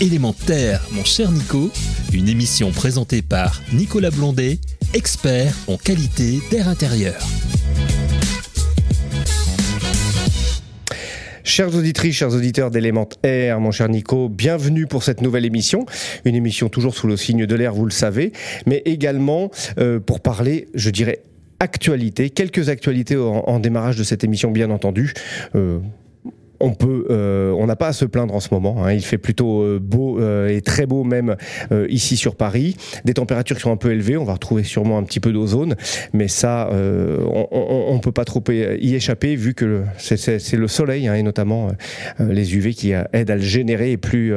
Élémentaire, mon cher Nico, une émission présentée par Nicolas Blondet, expert en qualité d'air intérieur. Chers auditrices, chers auditeurs d'Élémentaire, mon cher Nico, bienvenue pour cette nouvelle émission. Une émission toujours sous le signe de l'air, vous le savez, mais également euh, pour parler, je dirais, actualité, quelques actualités en, démarrage de cette émission, bien entendu. Euh, on peut, euh, on n'a pas à se plaindre en ce moment. Hein. Il fait plutôt euh, beau euh, et très beau même ici sur Paris. Des températures qui sont un peu élevées. On va retrouver sûrement un petit peu d'ozone, mais ça, on, ne peut pas trop y échapper vu que c'est le soleil hein, et notamment les UV qui aident à le générer. Et plus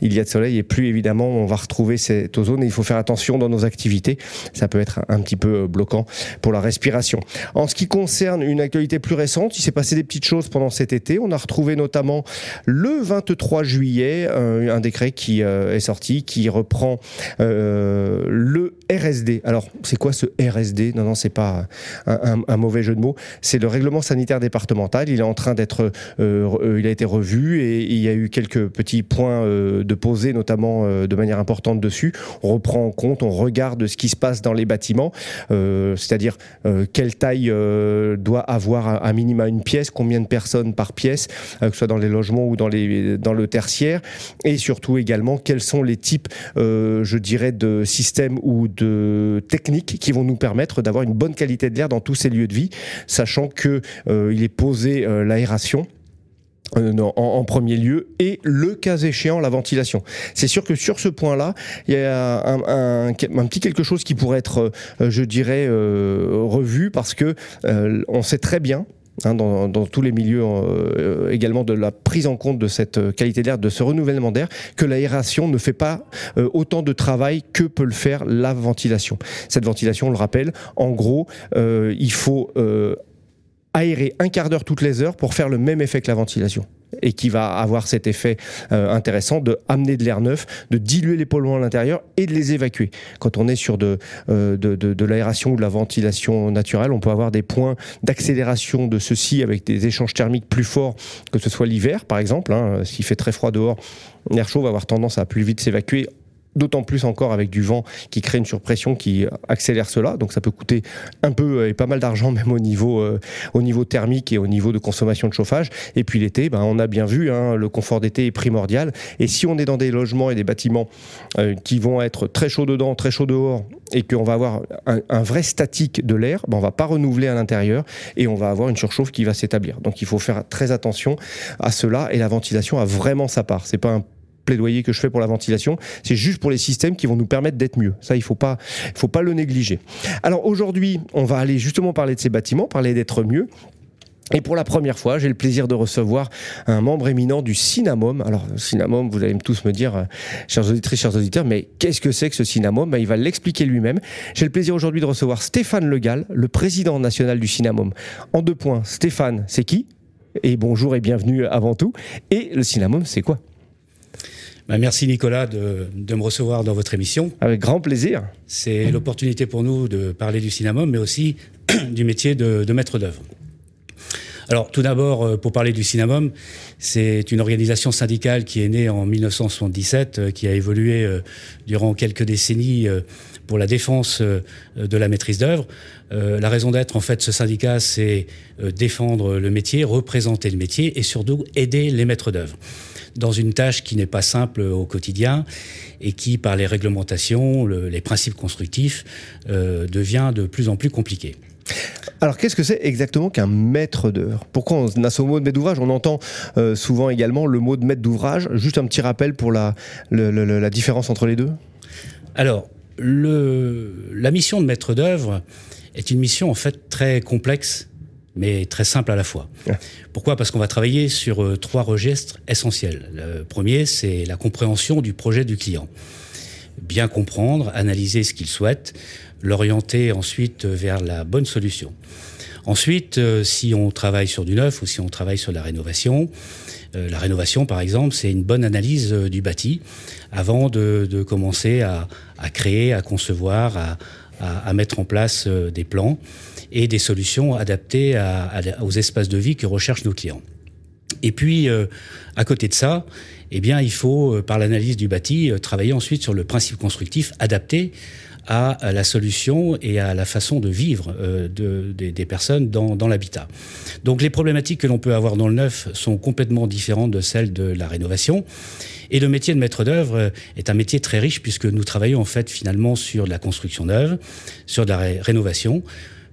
il y a de soleil, et plus évidemment on va retrouver cette ozone. Et il faut faire attention dans nos activités. Ça peut être un petit peu bloquant pour la respiration. En ce qui concerne une actualité plus récente, il s'est passé des petites choses pendant cet été. On a retrouvé notamment le 23 juillet euh, un décret qui euh, est sorti qui reprend euh, le RSD. Alors, c'est quoi ce RSD Non, non, c'est pas un, mauvais jeu de mots. C'est le règlement sanitaire départemental. Il est en train d'être, il a été revu et il y a eu quelques petits points de posés, notamment de manière importante dessus. On reprend en compte, on regarde ce qui se passe dans les bâtiments, c'est-à-dire quelle taille doit avoir à minima une pièce, combien de personnes par pièce, que ce soit dans les logements ou dans, les, dans le tertiaire, et surtout également quels sont les types, euh, je dirais, de systèmes ou de techniques qui vont nous permettre d'avoir une bonne qualité de l'air dans tous ces lieux de vie, sachant que euh, est posé l'aération. en, premier lieu et le cas échéant la ventilation. C'est sûr que sur ce point-là, il y a un, petit quelque chose qui pourrait être, je dirais, revu parce que on sait très bien Hein, dans, tous les milieux euh, également de la prise en compte de cette euh, qualité d'air, de ce renouvellement d'air, que l'aération ne fait pas euh, autant de travail que peut le faire la ventilation. Cette ventilation, on le rappelle, en gros, il faut aérer un quart d'heure toutes les heures pour faire le même effet que la ventilation et qui va avoir cet effet euh, intéressant de amener de l'air neuf, de diluer les polluants à l'intérieur et de les évacuer. Quand on est sur de, euh, de, de, l'aération ou de la ventilation naturelle, on peut avoir des points d'accélération de ceci avec des échanges thermiques plus forts, que ce soit l'hiver par exemple. Hein, S'il fait très froid dehors, l'air chaud va avoir tendance à plus vite s'évacuer d'autant plus encore avec du vent qui crée une surpression qui accélère cela. Donc ça peut coûter un peu euh, et pas mal d'argent même au niveau, euh, au niveau thermique et au niveau de consommation de chauffage. Et puis l'été, ben, on a bien vu, hein, le confort d'été est primordial. Et si on est dans des logements et des bâtiments euh, qui vont être très chauds dedans, très chauds dehors, et qu'on va avoir un, vrai statique de l'air, ben, on va pas renouveler à l'intérieur et on va avoir une surchauffe qui va s'établir. Donc il faut faire très attention à cela et la ventilation a vraiment sa part. C'est pas un plaidoyer que je fais pour la ventilation, c'est juste pour les systèmes qui vont nous permettre d'être mieux. Ça, il faut pas, faut pas le négliger. Alors aujourd'hui, on va aller justement parler de ces bâtiments, parler d'être mieux. Et pour la première fois, j'ai le plaisir de recevoir un membre éminent du Cinnamom. Alors, Cinnamom, vous allez tous me dire, euh, chers chers auditeurs, mais qu'est-ce que c'est que ce Cinnamom ben, Il va l'expliquer lui-même. J'ai le plaisir aujourd'hui de recevoir Stéphane Legal, le président national du Cinnamom. En deux points, Stéphane, c'est qui? Et bonjour et bienvenue avant tout. Et le Cinnamom, c'est quoi? Bah, merci Nicolas de, me recevoir dans votre émission. Avec grand plaisir. C'est l'opportunité pour nous de parler du cinéma, mais aussi du métier de, maître d'œuvre. Alors tout d'abord, euh, pour parler du Cinnamom, c'est une organisation syndicale qui est née en 1977, euh, qui a évolué euh, durant quelques décennies pour la défense de la maîtrise d'œuvre. La raison d'être, en fait, ce syndicat, c'est défendre le métier, représenter le métier et surtout aider les maîtres d'œuvre dans une tâche qui n'est pas simple au quotidien et qui, par les réglementations, les principes constructifs, euh, devient de plus en plus compliqué. Alors qu'est-ce que c'est exactement qu'un maître d'œuvre? Pourquoi on a ce mot de maître d'ouvrage? On entend euh, souvent également le mot de maître d'ouvrage. Juste un petit rappel pour la, la différence entre les deux Alors, le, la mission de maître d'œuvre est une mission en fait très complexe mais très simple à la fois. Pourquoi? Parce qu'on va travailler sur euh, trois registres essentiels. Le premier, c'est la compréhension du projet du client. Bien comprendre, analyser ce qu'il souhaite, l'orienter ensuite vers la bonne solution. Ensuite, euh, si on travaille sur du neuf ou si on travaille sur la rénovation, euh, la rénovation, par exemple, c'est une bonne analyse du bâti avant de, commencer à, créer, à concevoir, à mettre en place des plans et des solutions adaptées aux espaces de vie que recherchent nos clients. Et puis, à côté de ça, eh bien, il faut, par l'analyse du bâti, travailler ensuite sur le principe constructif adapté à la solution et à la façon de vivre de, des personnes dans, dans l'habitat. Donc les problématiques que l'on peut avoir dans le neuf sont complètement différentes de celles de la rénovation. Et le métier de maître d'œuvre est un métier très riche puisque nous travaillons en fait finalement sur de la construction neuve, sur de la rénovation,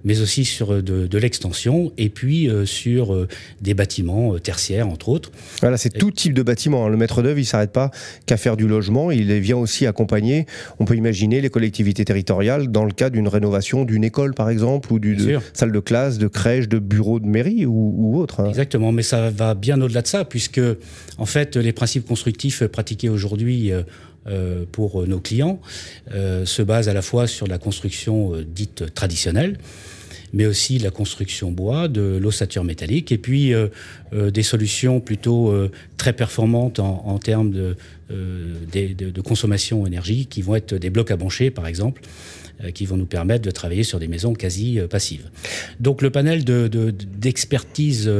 mais aussi sur euh, de, l'extension et puis euh, sur euh, des bâtiments tertiaires, entre autres. Voilà, c'est tout type de bâtiment. Hein. Le maître d'œuvre, il s'arrête pas qu'à faire du logement. Il vient aussi accompagner, on peut imaginer, les collectivités territoriales dans le cas d'une rénovation d'une école, par exemple, ou d'une salle de classe, de crèche, de bureau de mairie ou, autre. Hein. Exactement, mais ça va bien au-delà de ça, puisque, en fait, les principes constructifs pratiqués aujourd'hui pour nos clients se basent à la fois sur la construction dite traditionnelle, mais aussi la construction bois, de l'ossature métallique, et puis euh, euh, des solutions plutôt euh, très performantes en, termes de, de, consommation énergie, qui vont être des blocs à brancher, par exemple, qui vont nous permettre de travailler sur des maisons quasi passives. Donc le panel d'expertise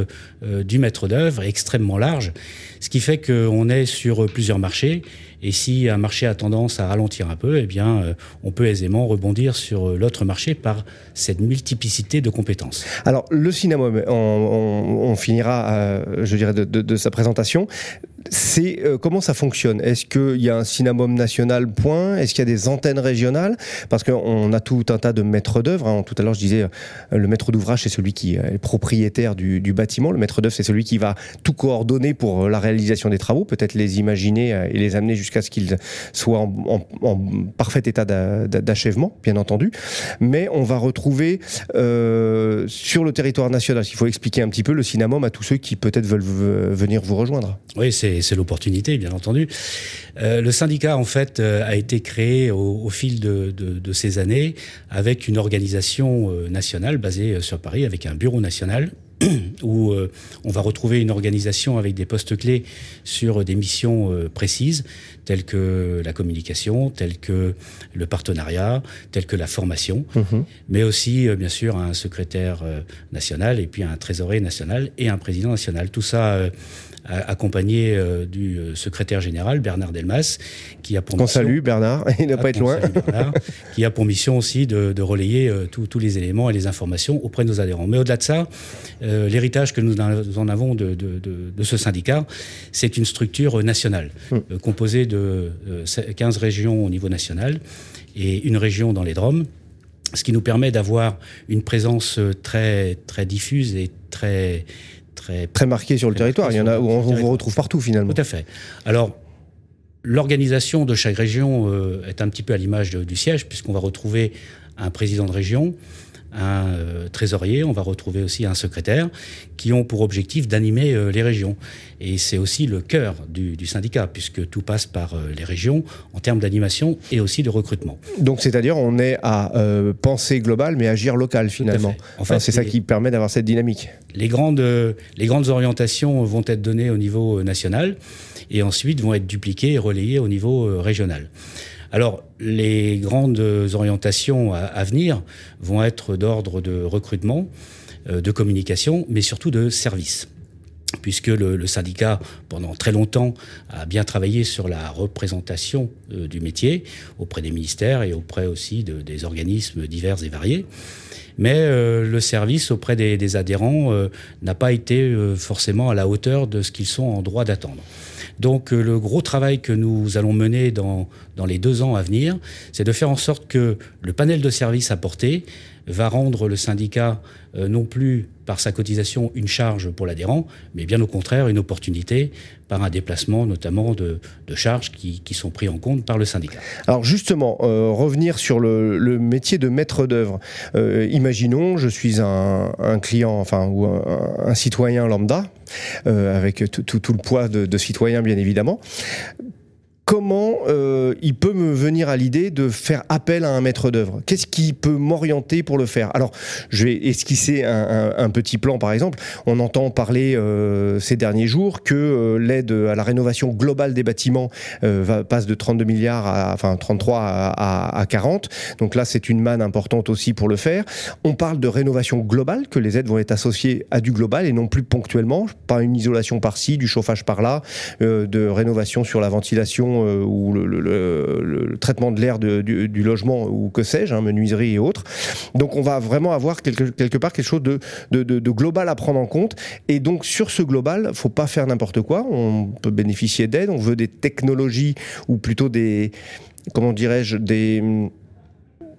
du maître d'œuvre est extrêmement large, ce qui fait qu'on est sur plusieurs marchés et si un marché a tendance à ralentir un peu, eh bien, euh, on peut aisément rebondir sur euh, l'autre marché par cette multiplicité de compétences. Alors, le cinéma, on, finira, euh, je dirais, de, sa présentation c'est comment ça fonctionne? Est-ce qu'il y a un cinéma national point? Est-ce qu'il y a des antennes régionales? Parce qu'on a tout un tas de maîtres d'œuvre. Hein. Tout à l'heure, je disais, le maître d'ouvrage, c'est celui qui est propriétaire du, bâtiment. Le maître d'œuvre, c'est celui qui va tout coordonner pour la réalisation des travaux, peut-être les imaginer et les amener jusqu'à ce qu'ils soient en, parfait état d'achèvement, bien entendu. Mais on va retrouver euh, sur le territoire national, il faut expliquer un petit peu le cinéma à tous ceux qui peut-être veulent venir vous rejoindre. Oui, c'est l'opportunité, bien entendu. Euh, le syndicat, en fait, euh, a été créé au, fil de, de, ces années avec une organisation nationale basée sur Paris, avec un bureau national où euh, on va retrouver une organisation avec des postes clés sur des missions euh, précises, telles que la communication, telles que le partenariat, telles que la formation, mhm. mais aussi, euh, bien sûr, un secrétaire national et puis un trésorier national et un président national. Tout ça accompagné euh, du euh, secrétaire général Bernard Delmas, qui a pour mission, salue Bernard, il n'a pas être loin, qui a pour mission aussi de, relayer euh, tous les éléments et les informations auprès de nos adhérents. Mais au-delà de ça, l'héritage que nous en avons de, de ce syndicat, c'est une structure nationale hmm. composée de 15 régions au niveau national et une région dans les Drômes ce qui nous permet d'avoir une présence très très diffuse et très très... marqué sur le territoire. Il y en a où on, vous retrouve partout finalement. Tout à fait. Alors, l'organisation de chaque région euh, est un petit peu à l'image du siège, puisqu'on va retrouver un président de région, un euh, trésorier, on va retrouver aussi un secrétaire, qui ont pour objectif d'animer euh, les régions. Et c'est aussi le cœur du, syndicat, puisque tout passe par euh, les régions en termes d'animation et aussi de recrutement. Donc c'est-à-dire on est à penser global, mais agir local finalement. Enfin, c'est ça qui permet d'avoir cette dynamique. Les grandes, les grandes orientations vont être données au niveau national et ensuite vont être dupliquées et relayées au niveau régional. Alors, les grandes orientations à, venir vont être d'ordre de recrutement, euh, de communication, mais surtout de service puisque le, syndicat, pendant très longtemps, a bien travaillé sur la représentation euh, du métier auprès des ministères et auprès aussi des organismes divers et variés. Mais euh, le service auprès des adhérents n'a pas été forcément à la hauteur de ce qu'ils sont en droit d'attendre. Donc euh, le gros travail que nous allons mener dans, dans les deux ans à venir, c'est de faire en sorte que le panel de services apporté va rendre le syndicat euh, non plus par sa cotisation une charge pour l'adhérent, mais bien au contraire une opportunité par un déplacement notamment de, charges qui, sont pris en compte par le syndicat. Alors justement, euh, revenir sur le, métier de maître d'œuvre. Euh, imaginons, je suis un, client, enfin, ou un, citoyen lambda, avec tout le poids de citoyen bien évidemment comment euh, il peut me venir à l'idée de faire appel à un maître d'œuvre? Qu'est-ce qui peut m'orienter pour le faire? Alors, je vais esquisser un, petit plan, par exemple. On entend parler euh, ces derniers jours que euh, l'aide à la rénovation globale des bâtiments va, passe de 32 milliards à enfin 33 à, à 40. Donc là, c'est une manne importante aussi pour le faire. On parle de rénovation globale, que les aides vont être associées à du global et non plus ponctuellement, pas une isolation par-ci, du chauffage par-là, de rénovation sur la ventilation euh, ou le, traitement de l'air du, logement ou que sais-je, hein, menuiserie et autres. Donc on va vraiment avoir quelque, quelque part quelque chose de, de, global à prendre en compte. Et donc sur ce global, faut pas faire n'importe quoi. On peut bénéficier d'aide. On veut des technologies ou plutôt des comment dirais-je des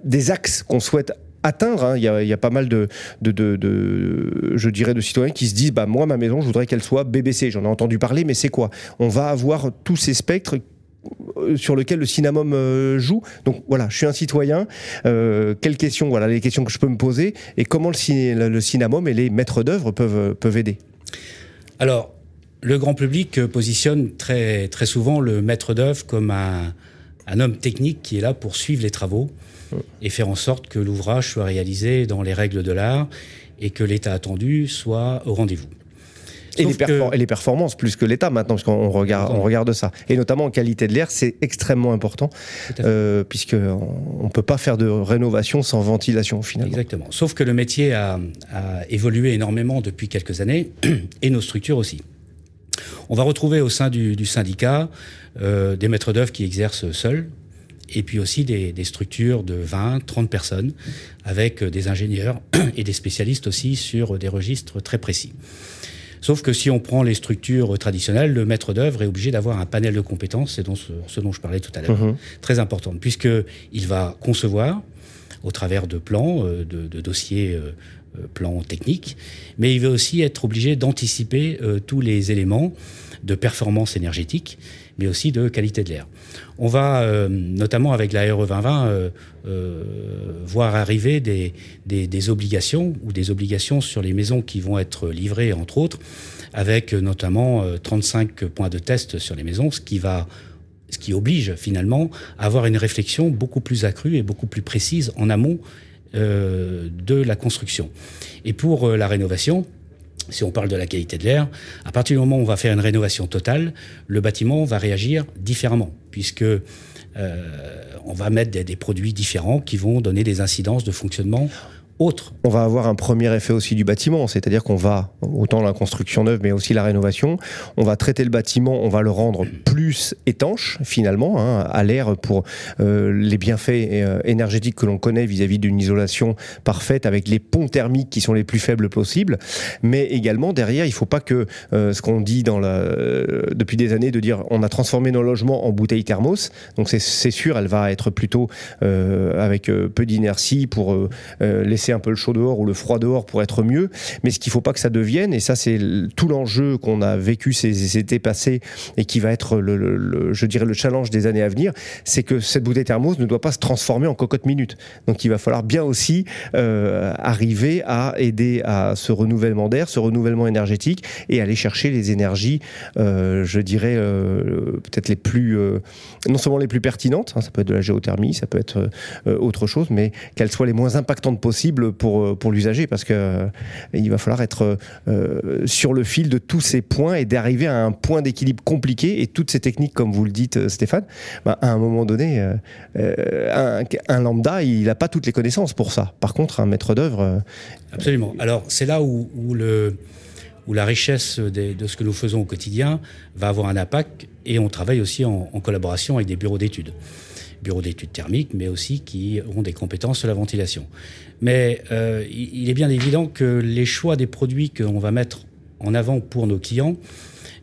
des axes qu'on souhaite atteindre. Hein. Il, y a, pas mal de, de, de, je dirais, de citoyens qui se disent, bah moi ma maison, je voudrais qu'elle soit BBC. J'en ai entendu parler, mais c'est quoi? On va avoir tous ces spectres sur lequel le Cinnamom euh, joue. Donc voilà, je suis un citoyen. Euh, quelles questions, voilà les questions que je peux me poser et comment le, le et les maîtres d'œuvre peuvent, peuvent aider. Alors, le grand public positionne très, très souvent le maître d'œuvre comme un, un, homme technique qui est là pour suivre les travaux et faire en sorte que l'ouvrage soit réalisé dans les règles de l'art et que l'état attendu soit au rendez-vous. Et les, performances plus que l'État maintenant, parce qu'on regarde, on regarde ça. Et notamment en qualité de l'air, c'est extrêmement important, euh, puisqu'on ne peut pas faire de rénovation sans ventilation finalement. Exactement. Sauf que le métier a, évolué énormément depuis quelques années, et nos structures aussi. On va retrouver au sein du, syndicat euh, des maîtres d'œuvre qui exercent seuls, et puis aussi des, des, structures de 20, 30 personnes, avec des ingénieurs et des spécialistes aussi sur des registres très précis. Sauf que si on prend les structures traditionnelles, le maître d'œuvre est obligé d'avoir un panel de compétences, c'est ce, ce, dont je parlais tout à l'heure, mhm. très important, puisqu'il va concevoir au travers de plans, euh, de, dossiers euh, euh, plans techniques, mais il va aussi être obligé d'anticiper tous les éléments de performance énergétique, mais aussi de qualité de l'air. On va, euh, notamment avec la RE 2020, euh, euh, voir arriver des, obligations ou des obligations sur les maisons qui vont être livrées, entre autres, avec notamment 35 points de test sur les maisons, ce qui ce qui oblige finalement à avoir une réflexion beaucoup plus accrue et beaucoup plus précise en amont de la construction. Et pour la rénovation, si on parle de la qualité de l'air, à partir du moment où on va faire une rénovation totale, le bâtiment va réagir différemment, puisque euh, on va mettre des, des, produits différents qui vont donner des incidences de fonctionnement on va avoir un premier effet aussi du bâtiment, c'est-à-dire qu'on va, autant la construction neuve, mais aussi la rénovation, on va traiter le bâtiment, on va le rendre plus étanche, finalement, hein, à l'air pour euh, les bienfaits euh, énergétiques que l'on connaît vis-à-vis d'une isolation parfaite, avec les ponts thermiques qui sont les plus faibles possibles. Mais également, derrière, il ne faut pas que euh, ce qu'on dit depuis des années, de dire on a transformé nos logements en bouteilles thermos, donc c'est sûr, elle va être plutôt avec peu d'inertie pour laisser un peu le chaud dehors ou le froid dehors pour être mieux. Mais ce qu'il ne faut pas que ça devienne, et ça c'est tout l'enjeu qu'on a vécu ces, étés passés et qui va être, le, je dirais, le challenge des années à venir, c'est que cette bouteille thermos ne doit pas se transformer en cocotte minute. Donc il va falloir bien aussi euh, arriver à aider à ce renouvellement d'air, ce renouvellement énergétique et aller chercher les énergies, euh, je dirais, euh, peut-être les plus, non seulement les plus pertinentes, hein, ça peut être de la géothermie, ça peut être autre chose, mais qu'elles soient les moins impactantes possibles pour, euh, pour l'usager parce que euh, il va falloir être euh, sur le fil de tous ces points et d'arriver à un point d'équilibre compliqué et toutes ces techniques, comme vous le dites Stéphane, bah, à un moment donné, un, lambda, il n'a pas toutes les connaissances pour ça. Par contre, un maître d'œuvre... Absolument. Alors c'est là où, le où la richesse de ce que nous faisons au quotidien va avoir un impact et on travaille aussi en collaboration avec des bureaux d'études bureaux d'études thermiques, mais aussi qui ont des compétences sur la ventilation. Mais euh, il est bien évident que les choix des produits qu'on va mettre en avant pour nos clients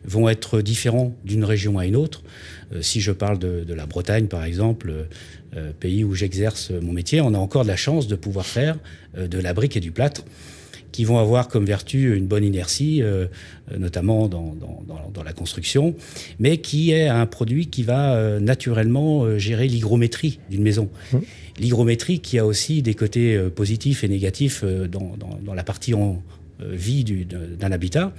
vont être différents d'une région à une autre. Euh, si je parle de, la Bretagne, par exemple, euh, pays où j'exerce mon métier, on a encore de la chance de pouvoir faire de la brique et du plâtre qui vont avoir comme vertu une bonne inertie, notamment dans, dans, la construction, mais qui est un produit qui va naturellement gérer l'hygrométrie d'une maison. Mmh l'hygrométrie qui a aussi des côtés euh, positifs et négatifs euh, dans, la partie vie d'un habitat.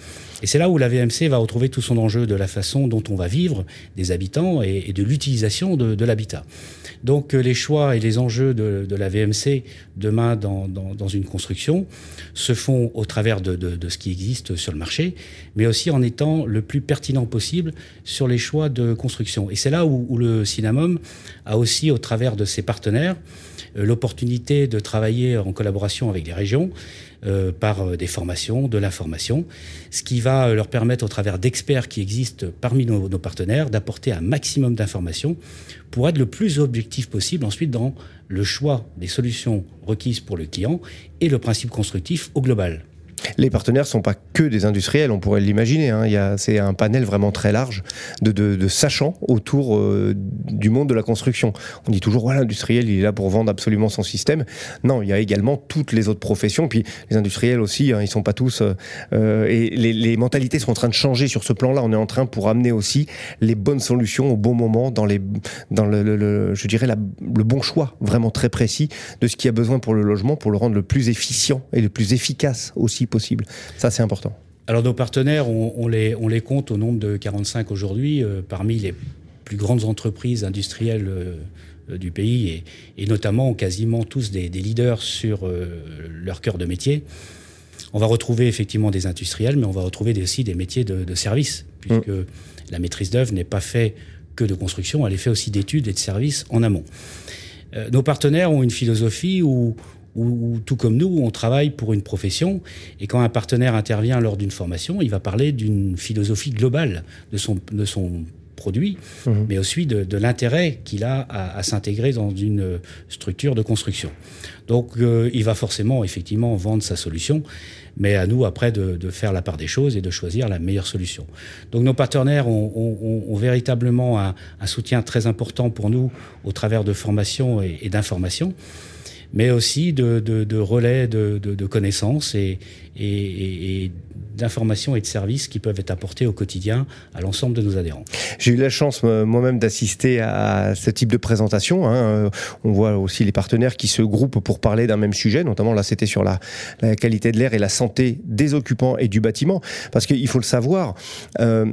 Et c'est là où la VMC va retrouver tout son enjeu de la façon dont on va vivre des habitants et, de l'utilisation de, l'habitat. Donc les choix et les enjeux de, la VMC demain dans, dans, une construction se font au travers de, de, ce qui existe sur le marché, mais aussi en étant le plus pertinent possible sur les choix de construction. Et c'est là où, le Cinnamom a aussi, au travers de ses partenaires, euh, l'opportunité de travailler en collaboration avec les régions euh, par euh, des formations, de l'information, ce qui va leur permettre, au travers d'experts qui existent parmi nos, nos partenaires, d'apporter un maximum d'informations pour être le plus objectif possible ensuite dans le choix des solutions requises pour le client et le principe constructif au global. Les partenaires ne sont pas que des industriels, on pourrait l'imaginer. Hein. C'est un panel vraiment très large de, de, sachants autour euh, du monde de la construction. On dit toujours, l'industriel, il est là pour vendre absolument son système. Non, il y a également toutes les autres professions. Puis les industriels aussi, hein, ils sont pas tous. Euh, euh, et les, mentalités sont en train de changer sur ce plan-là. On est en train pour amener aussi les bonnes solutions au bon moment, dans, les, dans le, je dirais, le bon choix vraiment très précis de ce qui a besoin pour le logement, pour le rendre le plus efficient et le plus efficace aussi possible. Ça, c'est important. Alors nos partenaires, on, les, on les compte au nombre de 45 aujourd'hui, euh, parmi les plus grandes entreprises industrielles euh, du pays, et, notamment quasiment tous des, leaders sur euh, leur cœur de métier. On va retrouver effectivement des industriels, mais on va retrouver aussi des métiers de, service, puisque mm. la maîtrise d'œuvre n'est pas faite que de construction, elle est faite aussi d'études et de services en amont. nos partenaires ont une philosophie où, où, tout comme nous, on travaille pour une profession, et quand un partenaire intervient lors d'une formation, il va parler d'une philosophie globale de son, de son produit, mhm. mais aussi de, l'intérêt qu'il a à, s'intégrer dans une structure de construction. Donc euh, il va forcément effectivement vendre sa solution, mais à nous après de, faire la part des choses et de choisir la meilleure solution. Donc nos partenaires ont, véritablement un, soutien très important pour nous au travers de formations et, et d'informations mais aussi de, relais de, connaissances et, d'informations et de services qui peuvent être apportés au quotidien à l'ensemble de nos adhérents. J'ai eu la chance moi-même d'assister à ce type de présentation. Hein. On voit aussi les partenaires qui se groupent pour parler d'un même sujet, notamment là c'était sur la, qualité de l'air et la santé des occupants et du bâtiment. Parce qu'il faut le savoir, euh,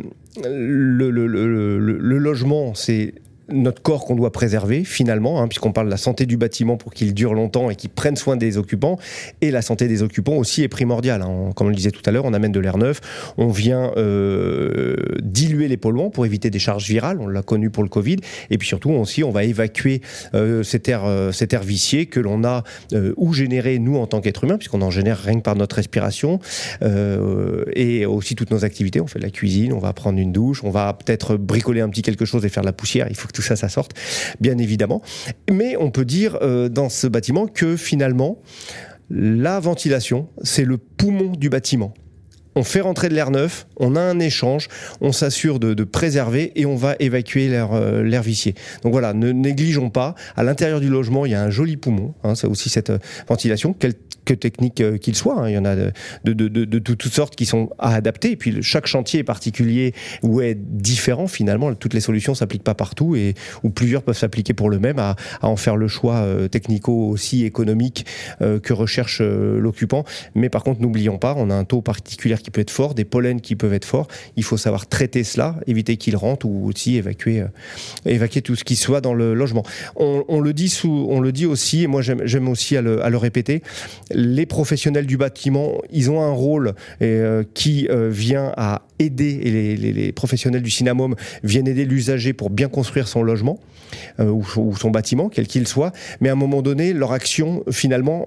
le, le, logement, c'est notre corps qu'on doit préserver finalement, hein, puisqu'on parle de la santé du bâtiment pour qu'il dure longtemps et qu'il prenne soin des occupants, et la santé des occupants aussi est primordiale. Hein. Comme on le disait tout à l'heure, on amène de l'air neuf, on vient euh, diluer les polluants pour éviter des charges virales, on l'a connu pour le Covid, et puis surtout aussi on va évacuer euh, cet, air, euh, cet vicié que l'on a ou généré nous en tant qu'être humain, puisqu'on en génère rien que par notre respiration, et aussi toutes nos activités, on fait de la cuisine, on va prendre une douche, on va peut-être bricoler un petit quelque chose et faire de la poussière, il faut tout ça, ça sorte, bien évidemment. Mais on peut dire euh, dans ce bâtiment que finalement, la ventilation, c'est le poumon du bâtiment on fait rentrer de l'air neuf, on a un échange, on s'assure de, préserver et on va évacuer l'air euh, vicié. Donc voilà, ne négligeons pas. À l'intérieur du logement, il y a un joli poumon. Hein, c'est aussi cette euh, ventilation. Quelle que technique euh, qu'il soit. Hein. Il y en a de, de, de, de, toutes sortes qui sont à adapter. Et puis chaque chantier est particulier ou est différent finalement. Toutes les solutions s'appliquent pas partout et ou plusieurs peuvent s'appliquer pour le même à, à, en faire le choix euh, technico aussi économique euh, que recherche l'occupant. Mais par contre, n'oublions pas, on a un taux particulier qui peut être fort, des pollens qui peuvent être forts. Il faut savoir traiter cela, éviter qu'il rentre ou aussi évacuer, évacuer tout ce qui soit dans le logement. On, on le dit sous, on le dit aussi, et moi j'aime aussi à le, à le répéter les professionnels du bâtiment, ils ont un rôle euh, qui euh, vient à aider, et les, professionnels du Cinnamome viennent aider l'usager pour bien construire son logement euh, ou, son bâtiment, quel qu'il soit. Mais à un moment donné, leur action, finalement,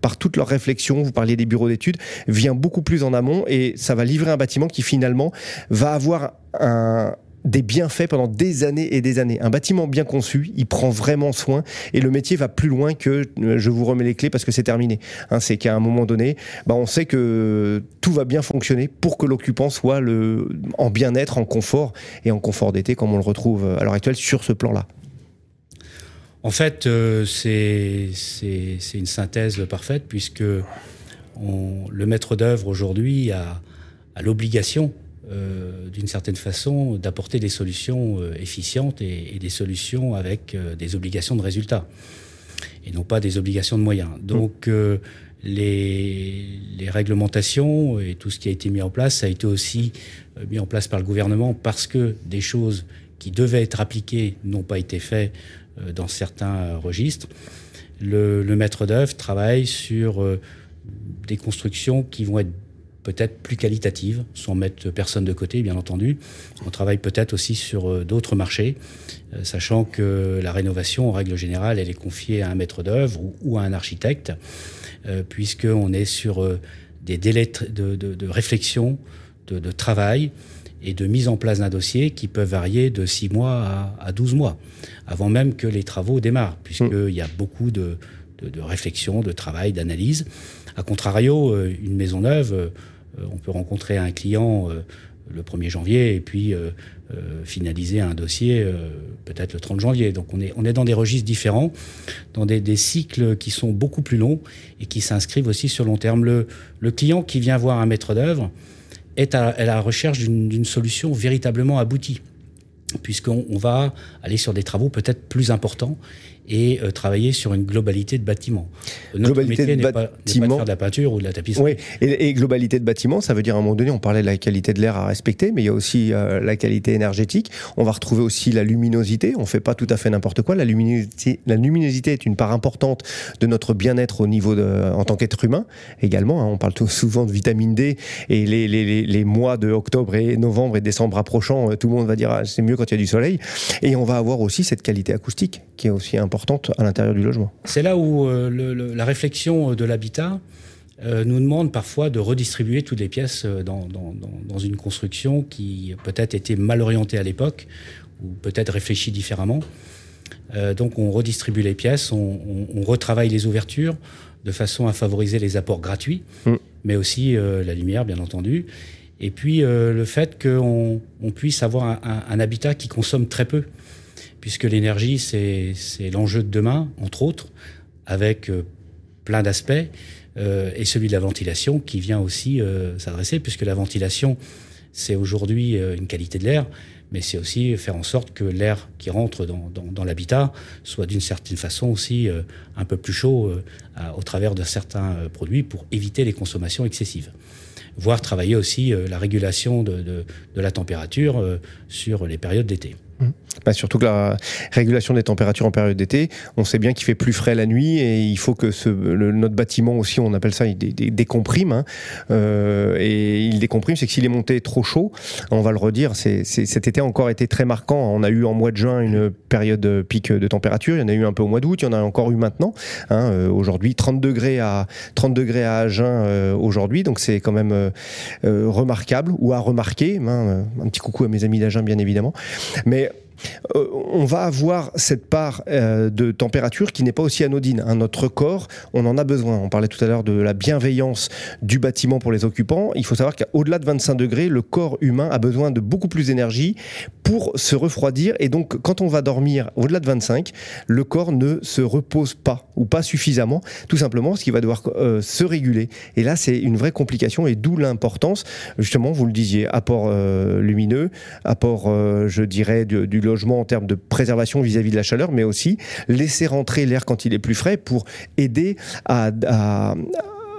par toute leur réflexion, vous parliez des bureaux d'études, vient beaucoup plus en amont et ça va livrer un bâtiment qui finalement va avoir un, des bienfaits pendant des années et des années. Un bâtiment bien conçu, il prend vraiment soin et le métier va plus loin que euh, je vous remets les clés parce que c'est terminé. Hein, c'est qu'à un moment donné, bah, on sait que tout va bien fonctionner pour que l'occupant soit en bien-être, en confort et en confort d'été comme on le retrouve à l'heure actuelle sur ce plan-là. En fait, euh, c'est une synthèse parfaite puisque le maître d'œuvre aujourd'hui a l'obligation euh, d'une certaine façon, d'apporter des solutions euh, efficientes et, des solutions avec euh, des obligations de résultats et non pas des obligations de moyens. Donc, les, réglementations et tout ce qui a été mis en place, ça a été aussi mis en place par le gouvernement parce que des choses qui devaient être appliquées n'ont pas été faites dans certains registres. Le, maître d'œuvre travaille sur des constructions qui vont être peut-être plus qualitatives, sans mettre personne de côté, bien entendu. On travaille peut-être aussi sur d'autres marchés, sachant que la rénovation, en règle générale, elle est confiée à un maître d'œuvre ou, à un architecte. Euh, puisqu'on est sur euh, des délais de, réflexion, de, travail et de mise en place d'un dossier qui peuvent varier de 6 mois à, 12 mois, avant même que les travaux démarrent, puisqu'il mm. y a beaucoup de, réflexion, de travail, d'analyse. A contrario, euh, une maison neuve, on peut rencontrer un client le 1er janvier et puis euh, euh, finaliser un dossier euh, peut-être le 30 janvier. Donc on est, dans des registres différents, dans des, cycles qui sont beaucoup plus longs et qui s'inscrivent aussi sur long terme. Le, client qui vient voir un maître d'œuvre est à, la recherche d'une solution véritablement aboutie puisqu'on va aller sur des travaux peut-être plus importants et euh, travailler sur une globalité de bâtiment. Notre globalité métier de bâtiment. Pas, faire de la peinture ou de la tapisserie. Oui, et, globalité de bâtiment, ça veut dire à un moment donné, on parlait de la qualité de l'air à respecter, mais il y a aussi euh, la qualité énergétique. On va retrouver aussi la luminosité. On fait pas tout à fait n'importe quoi. La luminosité, la luminosité est une part importante de notre bien-être au niveau de, en tant qu'être humain également. Hein. on parle tout, souvent de vitamine D et les, les, les, mois de octobre et novembre et décembre approchant, euh, tout le monde va dire ah, c'est mieux quand il y a du soleil. Et on va avoir aussi cette qualité acoustique qui est aussi importante importante à l'intérieur du logement. C'est là où euh, la réflexion de l'habitat euh, nous demande parfois de redistribuer toutes les pièces euh, dans, dans, une construction qui peut-être était mal orientée à l'époque ou peut-être réfléchie différemment. donc on redistribue les pièces, on, retravaille les ouvertures de façon à favoriser les apports gratuits, mm. mais aussi la lumière, bien entendu. Et puis le fait qu'on on puisse avoir un, un, habitat qui consomme très peu puisque l'énergie, c'est l'enjeu de demain, entre autres, avec euh, plein d'aspects, euh, et celui de la ventilation qui vient aussi euh, s'adresser, puisque la ventilation, c'est aujourd'hui une qualité de l'air, mais c'est aussi faire en sorte que l'air qui rentre dans, l'habitat soit d'une certaine façon aussi un peu plus chaud au travers de certains produits pour éviter les consommations excessives voire travailler aussi la régulation de, la température sur les périodes d'été. Bah, surtout que la régulation des températures en période d'été, on sait bien qu'il fait plus frais la nuit et il faut que ce, notre bâtiment aussi, on appelle ça, il décomprime. Hein, euh, et il décomprime, c'est que s'il est monté trop chaud, on va le redire, c'est, cet été a encore été très marquant. On a eu en mois de juin une période pic de température, il y en a eu un peu au mois d'août, il y en a encore eu maintenant. Hein, euh, aujourd'hui, 30 degrés à 30 degrés à Agen euh, aujourd'hui, donc c'est quand même remarquable ou à remarquer. Hein, un petit coucou à mes amis d'Agen, bien évidemment. Mais euh, on va avoir cette part euh, de température qui n'est pas aussi anodine. Hein. Notre corps, on en a besoin. On parlait tout à l'heure de la bienveillance du bâtiment pour les occupants. Il faut savoir qu'au-delà de 25 degrés, le corps humain a besoin de beaucoup plus d'énergie pour se refroidir. Et donc, quand on va dormir au-delà de 25, le corps ne se repose pas ou pas suffisamment, tout simplement parce qu'il va devoir euh, se réguler. Et là, c'est une vraie complication et d'où l'importance, justement, vous le disiez, apport lumineux, apport, je dirais, du en termes de préservation vis-à-vis de la chaleur, mais aussi laisser rentrer l'air quand il est plus frais pour aider à,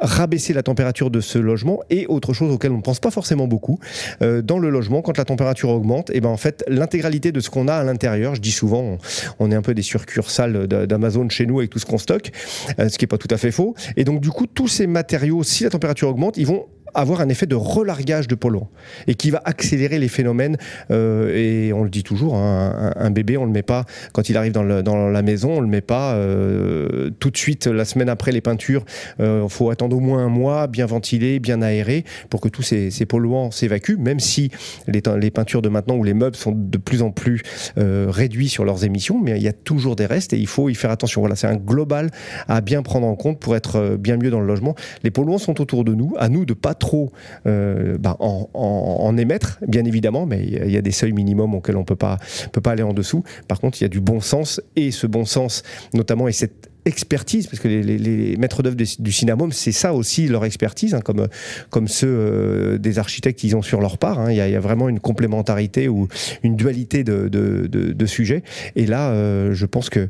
rabaisser la température de ce logement et autre chose auquel on ne pense pas forcément beaucoup euh, dans le logement. Quand la température augmente et eh ben en fait l'intégralité de ce qu'on a à l'intérieur je dis souvent on, est un peu des succursales d'Amazon chez nous avec tout ce qu'on stocke euh, ce qui est pas tout à fait faux. Et donc du coup tous ces matériaux si la température augmente ils vont avoir un effet de relargage de polluants et qui va accélérer les phénomènes. Euh, et on le dit toujours, hein, un, bébé, on le met pas quand il arrive dans, la maison, on le met pas euh, tout de suite la semaine après les peintures. Il euh, faut attendre au moins un mois, bien ventilé, bien aéré, pour que tous ces, polluants s'évacuent. Même si les, les, peintures de maintenant ou les meubles sont de plus en plus réduits sur leurs émissions, mais il y a toujours des restes et il faut y faire attention. Voilà, c'est un global à bien prendre en compte pour être bien mieux dans le logement. Les polluants sont autour de nous, à nous de pas trop euh, bah, en, émettre, bien évidemment, mais il y a des seuils minimums auxquels on peut pas peut pas aller en dessous. Par contre, il y a du bon sens et ce bon sens, notamment, et cette expertise, parce que les, maîtres d'œuvre du cinéma, c'est ça aussi leur expertise, hein, comme, comme ceux euh, des architectes qu'ils ont sur leur part. Hein. Il, y a, vraiment une complémentarité ou une dualité de, de, de, sujets. Et là, euh, je pense que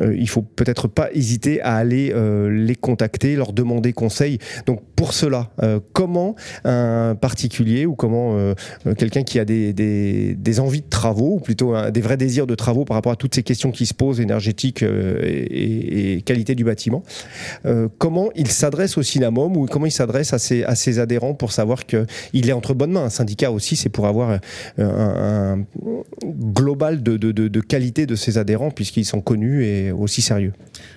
euh, il faut peut-être pas hésiter à aller les contacter, leur demander conseil. Donc pour cela, comment un particulier ou comment quelqu'un qui a des, des, des, envies de travaux, ou plutôt des vrais désirs de travaux par rapport à toutes ces questions qui se posent énergétiques et qualité du bâtiment. Euh, comment il s'adresse au Cinnamom ou comment il s'adresse à ses, adhérents pour savoir qu'il est entre bonnes mains? Un syndicat aussi, c'est pour avoir euh, un, global de, qualité de ses adhérents puisqu'ils sont connus et aussi sérieux.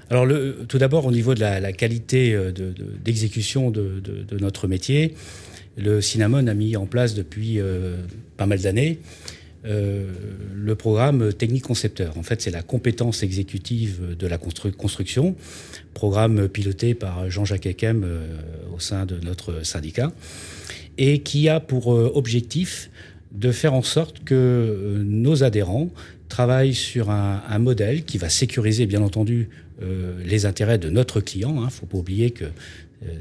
Alors tout d'abord au niveau de la, qualité euh, d'exécution de, notre métier, le Cinnamon a mis en place depuis pas mal d'années le programme technique concepteur. En fait, c'est la compétence exécutive de la construction, programme piloté par Jean-Jacques Ekem euh, au sein de notre syndicat, et qui a pour euh, objectif de faire en sorte que nos adhérents travaillent sur un, modèle qui va sécuriser, bien entendu, les intérêts de notre client. Il hein. ne faut pas oublier que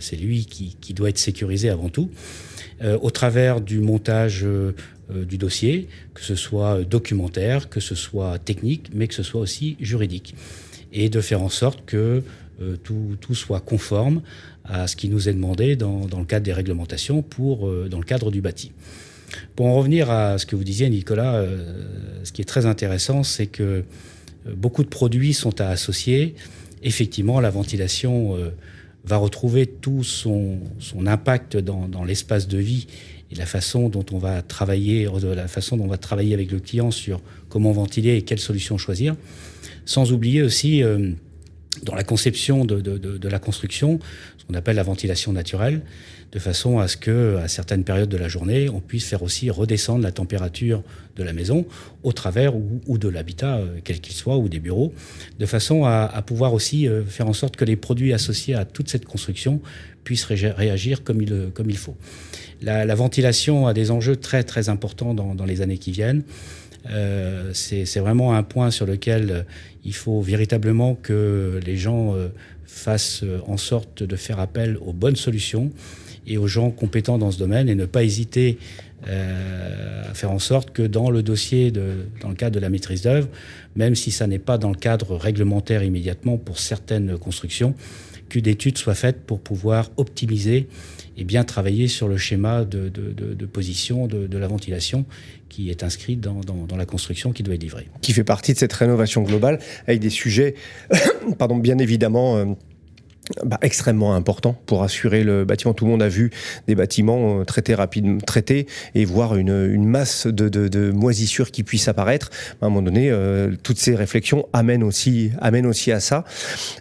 c'est lui qui, doit être sécurisé avant tout, au travers du montage euh, du dossier, que ce soit documentaire, que ce soit technique, mais que ce soit aussi juridique. Et de faire en sorte que euh, tout, tout, soit conforme à ce qui nous est demandé dans, dans le cadre des réglementations pour, euh, dans le cadre du bâti. Pour en revenir à ce que vous disiez, Nicolas, ce qui est très intéressant, c'est que beaucoup de produits sont à associer. Effectivement, la ventilation va retrouver tout son, son impact dans, dans l'espace de vie et la façon dont on va travailler, la façon dont on va travailler avec le client sur comment ventiler et quelles solutions choisir, sans oublier aussi euh, dans la conception de, la construction qu'on appelle la ventilation naturelle, de façon à ce que à certaines périodes de la journée, on puisse faire aussi redescendre la température de la maison au travers ou, de l'habitat, euh, quel qu'il soit, ou des bureaux, de façon à, pouvoir aussi euh, faire en sorte que les produits associés à toute cette construction puissent réagir comme il, il faut. La, la, ventilation a des enjeux très très importants dans, les années qui viennent. Euh, c'est vraiment un point sur lequel euh, il faut véritablement que les gens euh, fassent euh, en sorte de faire appel aux bonnes solutions et aux gens compétents dans ce domaine et ne pas hésiter euh, à faire en sorte que dans le dossier, de, dans le cadre de la maîtrise d'œuvre, même si ça n'est pas dans le cadre réglementaire immédiatement pour certaines constructions, qu'une étude soit faite pour pouvoir optimiser et bien travailler sur le schéma de, de, de, position de, la ventilation qui est inscrit dans, dans, dans, la construction qui doit être livrée. Qui fait partie de cette rénovation globale avec des sujets, pardon, bien évidemment. Euh bah, extrêmement important pour assurer le bâtiment. Tout le monde a vu des bâtiments euh, traités rapidement, traités et voir une, une masse de, de, de, moisissures qui puisse apparaître. À un moment donné, euh, toutes ces réflexions amènent aussi, amènent aussi à ça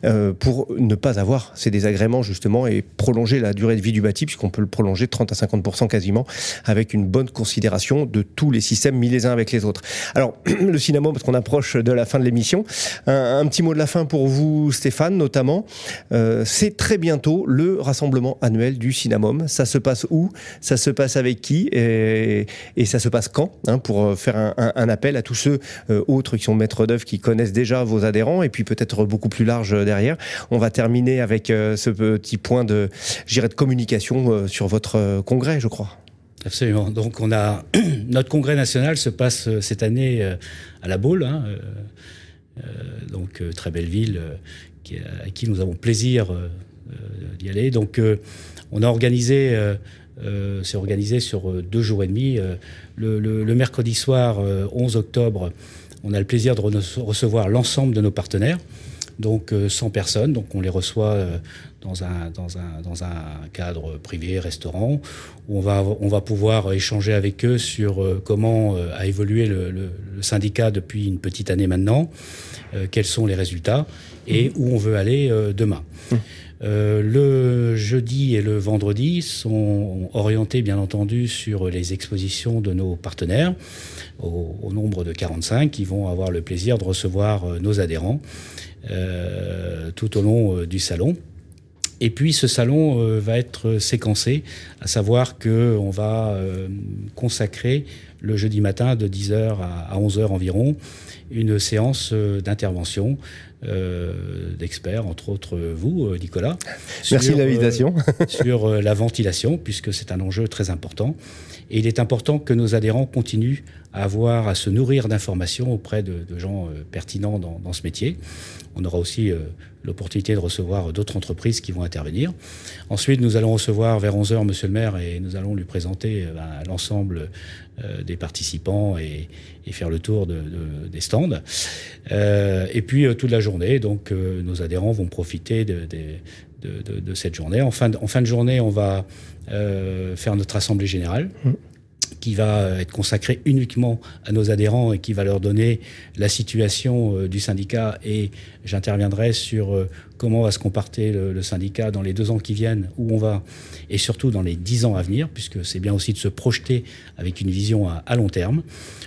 euh, pour ne pas avoir ces désagréments justement et prolonger la durée de vie du bâti puisqu'on peut le prolonger de 30 à 50% quasiment avec une bonne considération de tous les systèmes mis les uns avec les autres. Alors le cinéma parce qu'on approche de la fin de l'émission, un, un, petit mot de la fin pour vous Stéphane notamment. Euh, c'est très bientôt le rassemblement annuel du Cinnamom. Ça se passe où? Ça se passe avec qui? Et, ça se passe quand hein, Pour euh, faire un, appel à tous ceux euh, autres qui sont maîtres d'œuvre, qui connaissent déjà vos adhérents, et puis peut-être beaucoup plus large derrière. On va terminer avec euh, ce petit point de, de communication sur votre congrès, je crois. Absolument. Donc on a notre congrès national se passe cette année à la Baule, hein, donc très belle ville à qui nous avons plaisir euh, euh, d'y aller. Donc, euh, on a organisé, c'est organisé sur deux jours et demi. Le mercredi soir, 11 octobre, on a le plaisir de recevoir l'ensemble de nos partenaires donc 100 personnes. Donc on les reçoit dans un, dans un, dans un cadre privé, restaurant, où on va, on va pouvoir échanger avec eux sur comment a évolué le, le, le syndicat depuis une petite année maintenant, quels sont les résultats et où on veut aller euh, demain. Mmh. Euh, le jeudi et le vendredi sont orientés bien entendu sur les expositions de nos partenaires, au, au nombre de 45 qui vont avoir le plaisir de recevoir euh, nos adhérents euh, tout au long euh, du salon. Et puis ce salon euh, va être séquencé, à savoir que on va euh, consacrer le jeudi matin de 10h à 11h environ une séance d'intervention d'experts, entre autres vous, Nicolas. Merci de l'invitation. sur la ventilation, puisque c'est un enjeu très important. Et il est important que nos adhérents continuent à avoir, à se nourrir d'informations auprès de, gens euh, pertinents dans, ce métier. On aura aussi euh, l'opportunité de recevoir d'autres entreprises qui vont intervenir. Ensuite, nous allons recevoir vers 11h Monsieur le maire et nous allons lui présenter euh, ben, l'ensemble des participants et, faire le tour des stands. et puis, toute la journée, donc, nos adhérents vont profiter de, cette journée. En fin, de, en fin de journée, on va faire notre assemblée générale. Mmh qui va être consacré uniquement à nos adhérents et qui va leur donner la situation euh, du syndicat et j'interviendrai sur euh, comment va se comporter le, syndicat dans les deux ans qui viennent, où on va, et surtout dans les dix ans à venir, puisque c'est bien aussi de se projeter avec une vision à, long terme.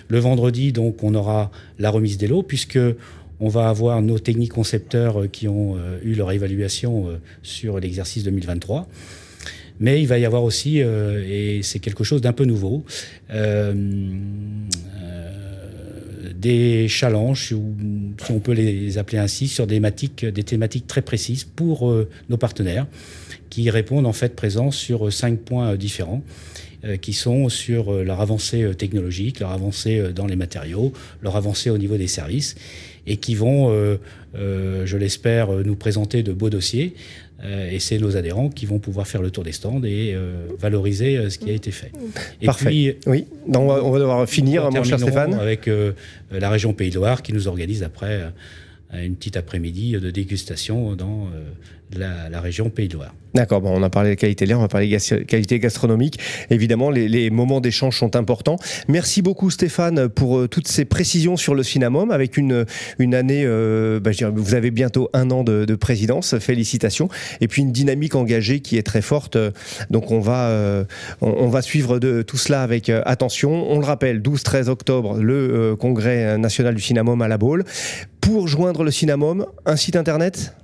Le vendredi, donc, on aura la remise des lots, puisque on va avoir nos techniques concepteurs euh, qui ont eu leur évaluation sur l'exercice 2023. Mais il va y avoir aussi, euh, et c'est quelque chose d'un peu nouveau, euh, euh, des challenges, si on peut les appeler ainsi, sur des thématiques, des thématiques très précises pour nos partenaires, qui répondent en fait présents sur cinq points différents qui sont sur leur avancée technologique, leur avancée dans les matériaux, leur avancée au niveau des services, et qui vont, je l'espère, nous présenter de beaux dossiers euh, et c'est nos adhérents qui vont pouvoir faire le tour des stands et euh, valoriser euh, ce qui a été fait. Et Parfait. Puis, oui, Donc, on va devoir finir, mon cher Stéphane. Avec la région Pays de Loire qui nous organise après une petite après-midi de dégustation dans la, région Pays de Loire. D'accord, bon, on a parlé de qualité l'air, on va parler de qualité gastronomique. Évidemment, les, moments d'échange sont importants. Merci beaucoup Stéphane pour euh, toutes ces précisions sur le Cinnamom avec une, une année, euh, bah, vous avez bientôt un an de, présidence, félicitations. Et puis une dynamique engagée qui est très forte. Donc on va, euh, on, va suivre de, tout cela avec attention. On le rappelle, 12-13 octobre, le congrès national du Cinnamom à la Baule. Pour joindre le Cinnamom, un site internet?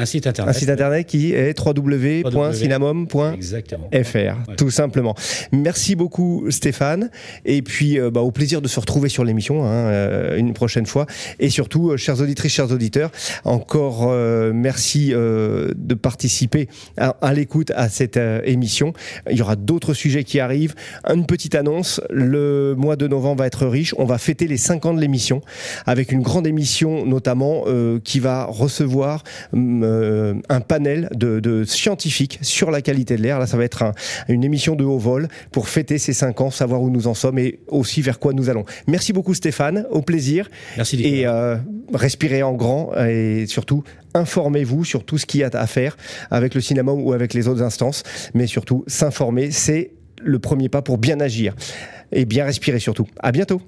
Un site internet. Un site internet qui est www.cinnamom.fr, tout simplement. Merci beaucoup Stéphane. Et puis euh, bah, au plaisir de se retrouver sur l'émission hein, euh, une prochaine fois. Et surtout, euh, chers auditrices, chers auditeurs, encore merci de participer à, à l'écoute à cette émission. Il y aura d'autres sujets qui arrivent. Une petite annonce, le mois de novembre va être riche. On va fêter les 5 ans de l'émission avec une grande émission notamment qui va recevoir hum, euh, un panel de, scientifiques sur la qualité de l'air. Là, ça va être une émission de haut vol pour fêter ces cinq ans, savoir où nous en sommes et aussi vers quoi nous allons. Merci beaucoup Stéphane, au plaisir. Merci. Et euh, respirez en grand et surtout informez-vous sur tout ce qu'il y a à faire avec le cinéma ou avec les autres instances, mais surtout s'informer, c'est le premier pas pour bien agir et bien respirer surtout. À bientôt.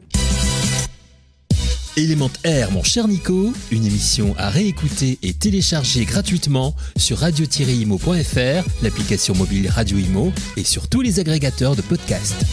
Élément Air, mon cher Nico, une émission à réécouter et télécharger gratuitement sur radio-imo.fr, l'application mobile Radio Imo et sur tous les agrégateurs de podcasts.